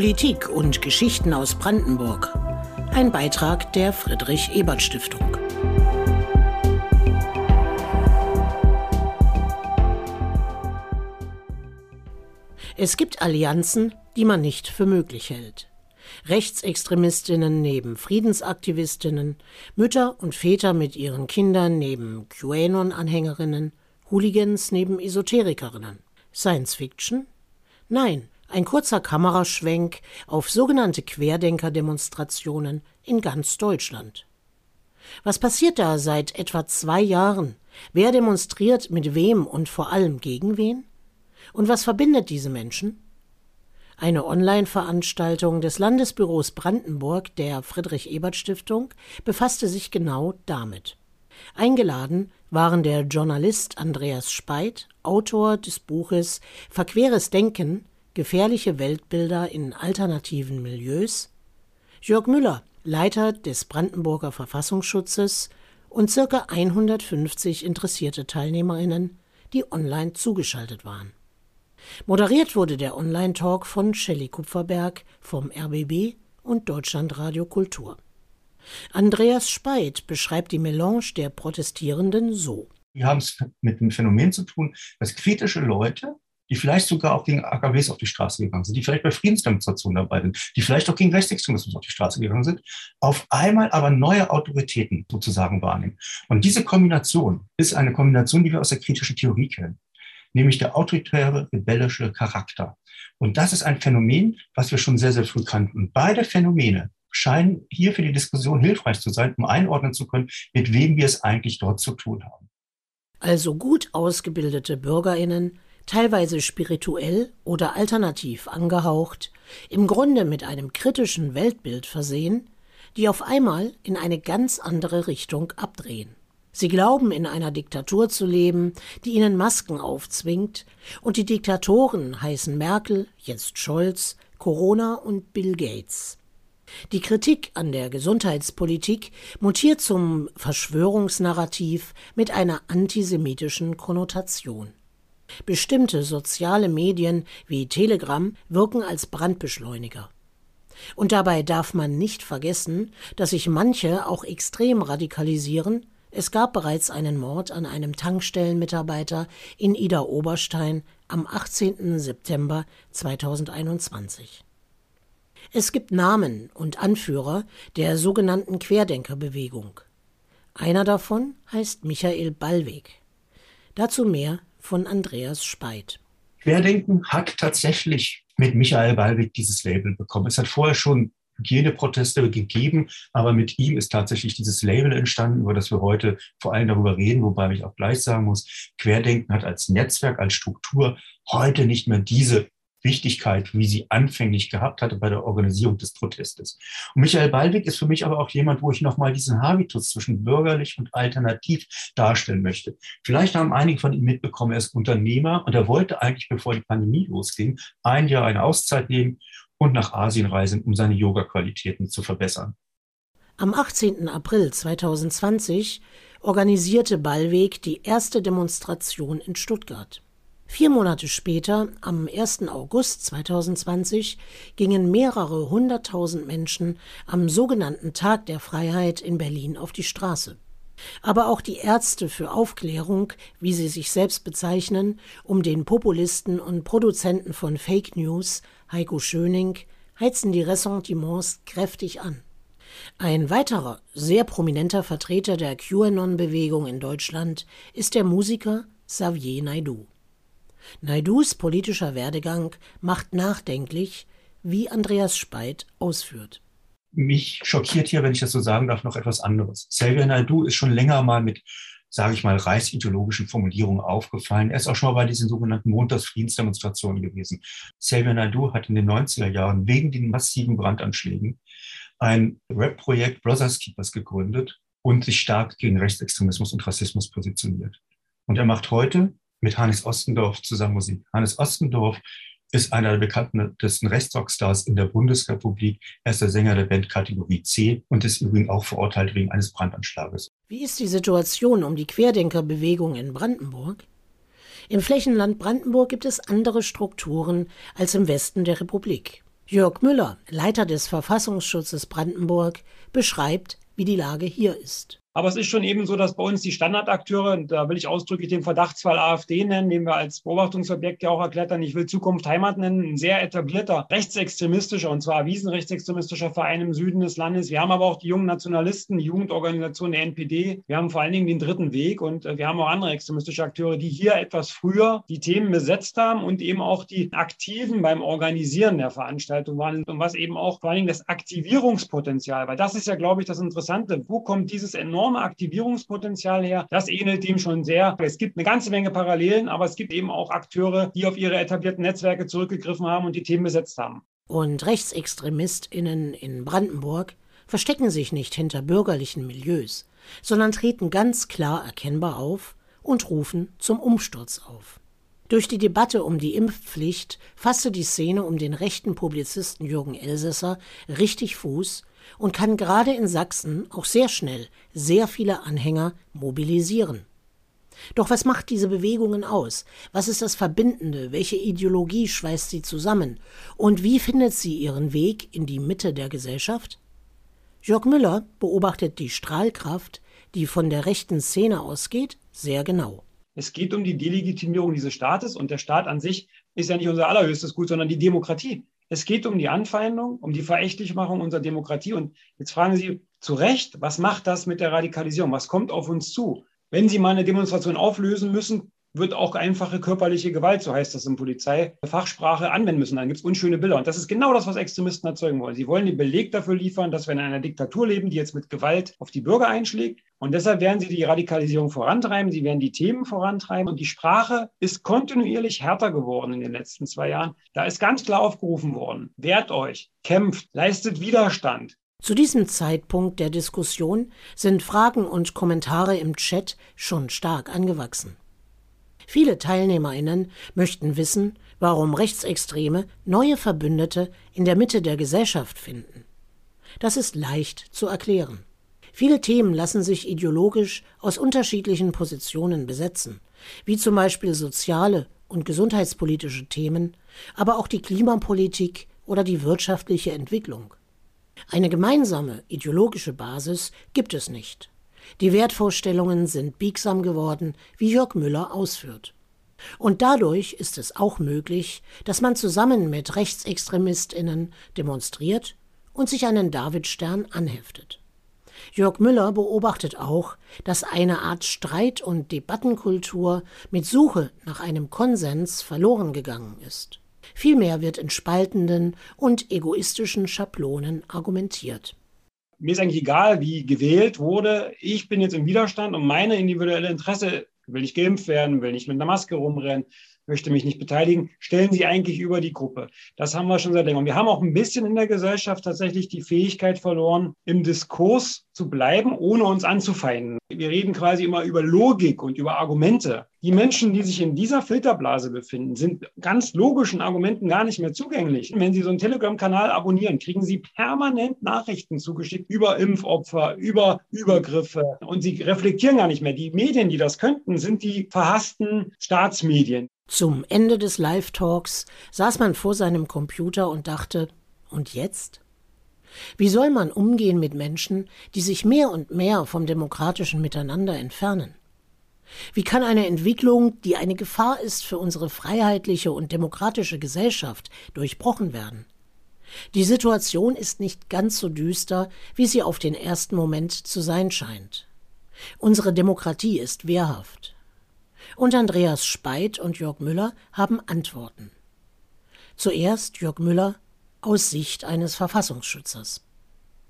Politik und Geschichten aus Brandenburg. Ein Beitrag der Friedrich Ebert Stiftung. Es gibt Allianzen, die man nicht für möglich hält. Rechtsextremistinnen neben Friedensaktivistinnen, Mütter und Väter mit ihren Kindern neben QAnon-Anhängerinnen, Hooligans neben Esoterikerinnen. Science Fiction? Nein, ein kurzer Kameraschwenk auf sogenannte Querdenker-Demonstrationen in ganz Deutschland. Was passiert da seit etwa zwei Jahren? Wer demonstriert mit wem und vor allem gegen wen? Und was verbindet diese Menschen? Eine Online-Veranstaltung des Landesbüros Brandenburg der Friedrich Ebert Stiftung befasste sich genau damit. Eingeladen waren der Journalist Andreas Speit, Autor des Buches Verqueres Denken, gefährliche Weltbilder in alternativen Milieus, Jörg Müller, Leiter des Brandenburger Verfassungsschutzes und circa 150 interessierte Teilnehmerinnen, die online zugeschaltet waren. Moderiert wurde der Online-Talk von Shelley Kupferberg vom RBB und Deutschlandradio Kultur. Andreas Speit beschreibt die Melange der Protestierenden so. Wir haben es mit einem Phänomen zu tun, dass kritische Leute, die vielleicht sogar auch gegen AKWs auf die Straße gegangen sind, die vielleicht bei Friedensdemonstrationen dabei sind, die vielleicht auch gegen Rechtsextremismus auf die Straße gegangen sind, auf einmal aber neue Autoritäten sozusagen wahrnehmen. Und diese Kombination ist eine Kombination, die wir aus der kritischen Theorie kennen nämlich der autoritäre, rebellische Charakter. Und das ist ein Phänomen, was wir schon sehr, sehr früh kannten. Und beide Phänomene scheinen hier für die Diskussion hilfreich zu sein, um einordnen zu können, mit wem wir es eigentlich dort zu tun haben. Also gut ausgebildete Bürgerinnen, teilweise spirituell oder alternativ angehaucht, im Grunde mit einem kritischen Weltbild versehen, die auf einmal in eine ganz andere Richtung abdrehen. Sie glauben, in einer Diktatur zu leben, die ihnen Masken aufzwingt, und die Diktatoren heißen Merkel, jetzt Scholz, Corona und Bill Gates. Die Kritik an der Gesundheitspolitik mutiert zum Verschwörungsnarrativ mit einer antisemitischen Konnotation. Bestimmte soziale Medien wie Telegram wirken als Brandbeschleuniger. Und dabei darf man nicht vergessen, dass sich manche auch extrem radikalisieren es gab bereits einen Mord an einem Tankstellenmitarbeiter in Ida-Oberstein am 18. September 2021. Es gibt Namen und Anführer der sogenannten Querdenkerbewegung. Einer davon heißt Michael Ballweg. Dazu mehr von Andreas Speit. Querdenken hat tatsächlich mit Michael Ballweg dieses Label bekommen. Es hat vorher schon Hygieneproteste gegeben, aber mit ihm ist tatsächlich dieses Label entstanden, über das wir heute vor allem darüber reden, wobei ich auch gleich sagen muss, Querdenken hat als Netzwerk, als Struktur heute nicht mehr diese Wichtigkeit, wie sie anfänglich gehabt hatte bei der Organisierung des Protestes. Und Michael Ballweg ist für mich aber auch jemand, wo ich nochmal diesen Habitus zwischen bürgerlich und alternativ darstellen möchte. Vielleicht haben einige von Ihnen mitbekommen, er ist Unternehmer und er wollte eigentlich, bevor die Pandemie losging, ein Jahr eine Auszeit nehmen und nach Asien reisen, um seine Yoga-Qualitäten zu verbessern. Am 18. April 2020 organisierte Ballweg die erste Demonstration in Stuttgart. Vier Monate später, am 1. August 2020, gingen mehrere hunderttausend Menschen am sogenannten Tag der Freiheit in Berlin auf die Straße. Aber auch die Ärzte für Aufklärung, wie sie sich selbst bezeichnen, um den Populisten und Produzenten von Fake News Heiko Schöning heizen die Ressentiments kräftig an. Ein weiterer, sehr prominenter Vertreter der QAnon-Bewegung in Deutschland ist der Musiker Xavier Naidu. Naidus politischer Werdegang macht nachdenklich, wie Andreas Speit ausführt. Mich schockiert hier, wenn ich das so sagen darf, noch etwas anderes. Xavier Naidu ist schon länger mal mit sage ich mal, reichsideologischen Formulierungen aufgefallen. Er ist auch schon mal bei diesen sogenannten Montagsfriedensdemonstrationen gewesen. Xavier Naidu hat in den 90er Jahren wegen den massiven Brandanschlägen ein Rap-Projekt Brothers Keepers gegründet und sich stark gegen Rechtsextremismus und Rassismus positioniert. Und er macht heute mit Hannes Ostendorf zusammen Musik. Hannes Ostendorf ist einer der bekanntesten Rechtsrockstars in der Bundesrepublik. Er ist der Sänger der Band Kategorie C und ist übrigens auch verurteilt wegen eines Brandanschlages. Wie ist die Situation um die Querdenkerbewegung in Brandenburg? Im Flächenland Brandenburg gibt es andere Strukturen als im Westen der Republik. Jörg Müller, Leiter des Verfassungsschutzes Brandenburg, beschreibt, wie die Lage hier ist. Aber es ist schon eben so, dass bei uns die Standardakteure, da will ich ausdrücklich den Verdachtsfall AfD nennen, den wir als Beobachtungsobjekt ja auch erklärt haben, ich will Zukunft Heimat nennen, ein sehr etablierter rechtsextremistischer und zwar erwiesen rechtsextremistischer Verein im Süden des Landes. Wir haben aber auch die jungen Nationalisten, die Jugendorganisation der NPD. Wir haben vor allen Dingen den dritten Weg und äh, wir haben auch andere extremistische Akteure, die hier etwas früher die Themen besetzt haben und eben auch die Aktiven beim Organisieren der Veranstaltung waren und was eben auch vor allen Dingen das Aktivierungspotenzial, weil das ist ja, glaube ich, das Interessante. Wo kommt dieses enorme enorme Aktivierungspotenzial her. Das ähnelt dem schon sehr. Es gibt eine ganze Menge Parallelen, aber es gibt eben auch Akteure, die auf ihre etablierten Netzwerke zurückgegriffen haben und die Themen besetzt haben. Und RechtsextremistInnen in Brandenburg verstecken sich nicht hinter bürgerlichen Milieus, sondern treten ganz klar erkennbar auf und rufen zum Umsturz auf. Durch die Debatte um die Impfpflicht fasste die Szene um den rechten Publizisten Jürgen Elsässer richtig Fuß und kann gerade in Sachsen auch sehr schnell sehr viele Anhänger mobilisieren. Doch was macht diese Bewegungen aus? Was ist das Verbindende? Welche Ideologie schweißt sie zusammen? Und wie findet sie ihren Weg in die Mitte der Gesellschaft? Jörg Müller beobachtet die Strahlkraft, die von der rechten Szene ausgeht, sehr genau. Es geht um die Delegitimierung dieses Staates und der Staat an sich ist ja nicht unser allerhöchstes Gut, sondern die Demokratie. Es geht um die Anfeindung, um die Verächtlichmachung unserer Demokratie. Und jetzt fragen Sie zu Recht, was macht das mit der Radikalisierung? Was kommt auf uns zu? Wenn Sie mal eine Demonstration auflösen müssen, wird auch einfache körperliche Gewalt, so heißt das in Polizeifachsprache, anwenden müssen. Dann gibt es unschöne Bilder. Und das ist genau das, was Extremisten erzeugen wollen. Sie wollen den Beleg dafür liefern, dass wir in einer Diktatur leben, die jetzt mit Gewalt auf die Bürger einschlägt. Und deshalb werden sie die Radikalisierung vorantreiben, sie werden die Themen vorantreiben. Und die Sprache ist kontinuierlich härter geworden in den letzten zwei Jahren. Da ist ganz klar aufgerufen worden, wehrt euch, kämpft, leistet Widerstand. Zu diesem Zeitpunkt der Diskussion sind Fragen und Kommentare im Chat schon stark angewachsen. Viele Teilnehmerinnen möchten wissen, warum Rechtsextreme neue Verbündete in der Mitte der Gesellschaft finden. Das ist leicht zu erklären. Viele Themen lassen sich ideologisch aus unterschiedlichen Positionen besetzen, wie zum Beispiel soziale und gesundheitspolitische Themen, aber auch die Klimapolitik oder die wirtschaftliche Entwicklung. Eine gemeinsame ideologische Basis gibt es nicht. Die Wertvorstellungen sind biegsam geworden, wie Jörg Müller ausführt. Und dadurch ist es auch möglich, dass man zusammen mit Rechtsextremistinnen demonstriert und sich einen Davidstern anheftet. Jörg Müller beobachtet auch, dass eine Art Streit- und Debattenkultur mit Suche nach einem Konsens verloren gegangen ist. Vielmehr wird in spaltenden und egoistischen Schablonen argumentiert mir ist eigentlich egal, wie gewählt wurde. Ich bin jetzt im Widerstand und meine individuelle Interesse will nicht geimpft werden, will nicht mit einer Maske rumrennen, möchte mich nicht beteiligen, stellen sie eigentlich über die Gruppe. Das haben wir schon seit längerem. Wir haben auch ein bisschen in der Gesellschaft tatsächlich die Fähigkeit verloren, im Diskurs zu bleiben, ohne uns anzufeinden. Wir reden quasi immer über Logik und über Argumente. Die Menschen, die sich in dieser Filterblase befinden, sind ganz logischen Argumenten gar nicht mehr zugänglich. Wenn Sie so einen Telegram-Kanal abonnieren, kriegen Sie permanent Nachrichten zugeschickt über Impfopfer, über Übergriffe und Sie reflektieren gar nicht mehr. Die Medien, die das könnten, sind die verhassten Staatsmedien. Zum Ende des Live-Talks saß man vor seinem Computer und dachte, und jetzt? Wie soll man umgehen mit Menschen, die sich mehr und mehr vom demokratischen Miteinander entfernen? Wie kann eine Entwicklung, die eine Gefahr ist für unsere freiheitliche und demokratische Gesellschaft, durchbrochen werden? Die Situation ist nicht ganz so düster, wie sie auf den ersten Moment zu sein scheint. Unsere Demokratie ist wehrhaft. Und Andreas Speit und Jörg Müller haben Antworten. Zuerst Jörg Müller aus Sicht eines Verfassungsschützers.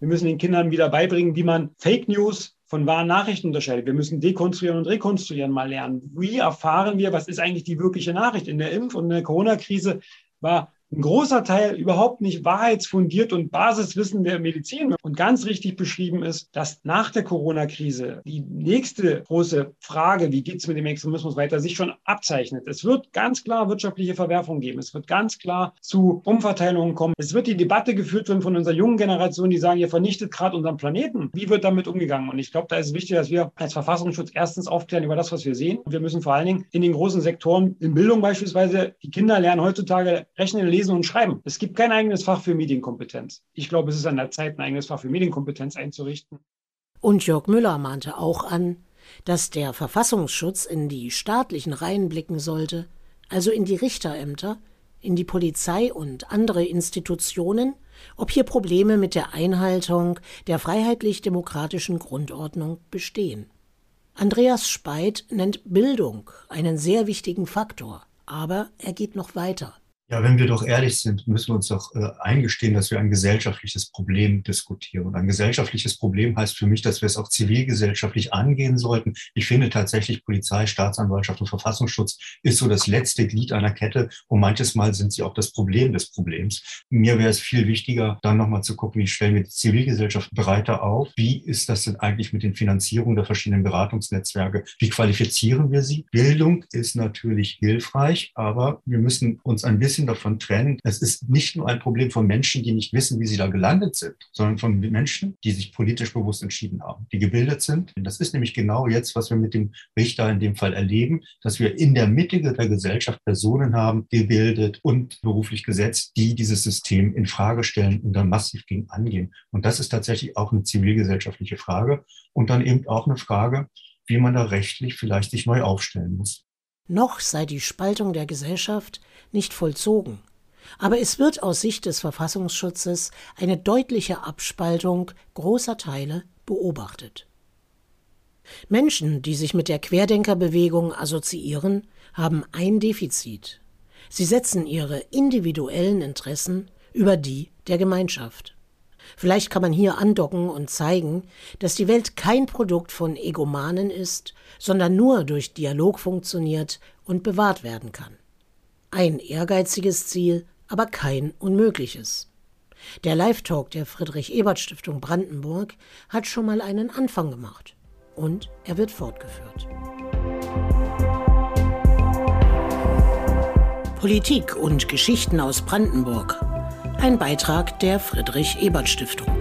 Wir müssen den Kindern wieder beibringen, wie man Fake News von wahren Nachrichten unterscheidet. Wir müssen dekonstruieren und rekonstruieren mal lernen. Wie erfahren wir, was ist eigentlich die wirkliche Nachricht? In der Impf- und in der Corona-Krise war ein großer Teil überhaupt nicht wahrheitsfundiert und Basiswissen der Medizin. Und ganz richtig beschrieben ist, dass nach der Corona-Krise die nächste große Frage, wie geht es mit dem Extremismus weiter, sich schon abzeichnet. Es wird ganz klar wirtschaftliche Verwerfungen geben. Es wird ganz klar zu Umverteilungen kommen. Es wird die Debatte geführt werden von unserer jungen Generation, die sagen, ihr vernichtet gerade unseren Planeten. Wie wird damit umgegangen? Und ich glaube, da ist es wichtig, dass wir als Verfassungsschutz erstens aufklären über das, was wir sehen. Und wir müssen vor allen Dingen in den großen Sektoren, in Bildung beispielsweise, die Kinder lernen heutzutage rechnen, Lesen und Schreiben. Es gibt kein eigenes Fach für Medienkompetenz. Ich glaube, es ist an der Zeit, ein eigenes Fach für Medienkompetenz einzurichten. Und Jörg Müller mahnte auch an, dass der Verfassungsschutz in die staatlichen Reihen blicken sollte, also in die Richterämter, in die Polizei und andere Institutionen, ob hier Probleme mit der Einhaltung der freiheitlich-demokratischen Grundordnung bestehen. Andreas Speit nennt Bildung einen sehr wichtigen Faktor, aber er geht noch weiter. Ja, wenn wir doch ehrlich sind, müssen wir uns doch äh, eingestehen, dass wir ein gesellschaftliches Problem diskutieren. Und ein gesellschaftliches Problem heißt für mich, dass wir es auch zivilgesellschaftlich angehen sollten. Ich finde tatsächlich Polizei, Staatsanwaltschaft und Verfassungsschutz ist so das letzte Glied einer Kette. Und manches Mal sind sie auch das Problem des Problems. Mir wäre es viel wichtiger, dann nochmal zu gucken, wie stellen wir die Zivilgesellschaft breiter auf? Wie ist das denn eigentlich mit den Finanzierungen der verschiedenen Beratungsnetzwerke? Wie qualifizieren wir sie? Bildung ist natürlich hilfreich, aber wir müssen uns ein bisschen bisschen davon trennen. Es ist nicht nur ein Problem von Menschen, die nicht wissen, wie sie da gelandet sind, sondern von Menschen, die sich politisch bewusst entschieden haben, die gebildet sind. Und das ist nämlich genau jetzt, was wir mit dem Richter in dem Fall erleben, dass wir in der Mitte der Gesellschaft Personen haben, gebildet und beruflich gesetzt, die dieses System in Frage stellen und dann massiv gegen angehen. Und das ist tatsächlich auch eine zivilgesellschaftliche Frage und dann eben auch eine Frage, wie man da rechtlich vielleicht sich neu aufstellen muss. Noch sei die Spaltung der Gesellschaft nicht vollzogen, aber es wird aus Sicht des Verfassungsschutzes eine deutliche Abspaltung großer Teile beobachtet. Menschen, die sich mit der Querdenkerbewegung assoziieren, haben ein Defizit. Sie setzen ihre individuellen Interessen über die der Gemeinschaft. Vielleicht kann man hier andocken und zeigen, dass die Welt kein Produkt von Egomanen ist, sondern nur durch Dialog funktioniert und bewahrt werden kann. Ein ehrgeiziges Ziel, aber kein unmögliches. Der Live-Talk der Friedrich-Ebert-Stiftung Brandenburg hat schon mal einen Anfang gemacht. Und er wird fortgeführt. Politik und Geschichten aus Brandenburg ein Beitrag der Friedrich Ebert Stiftung.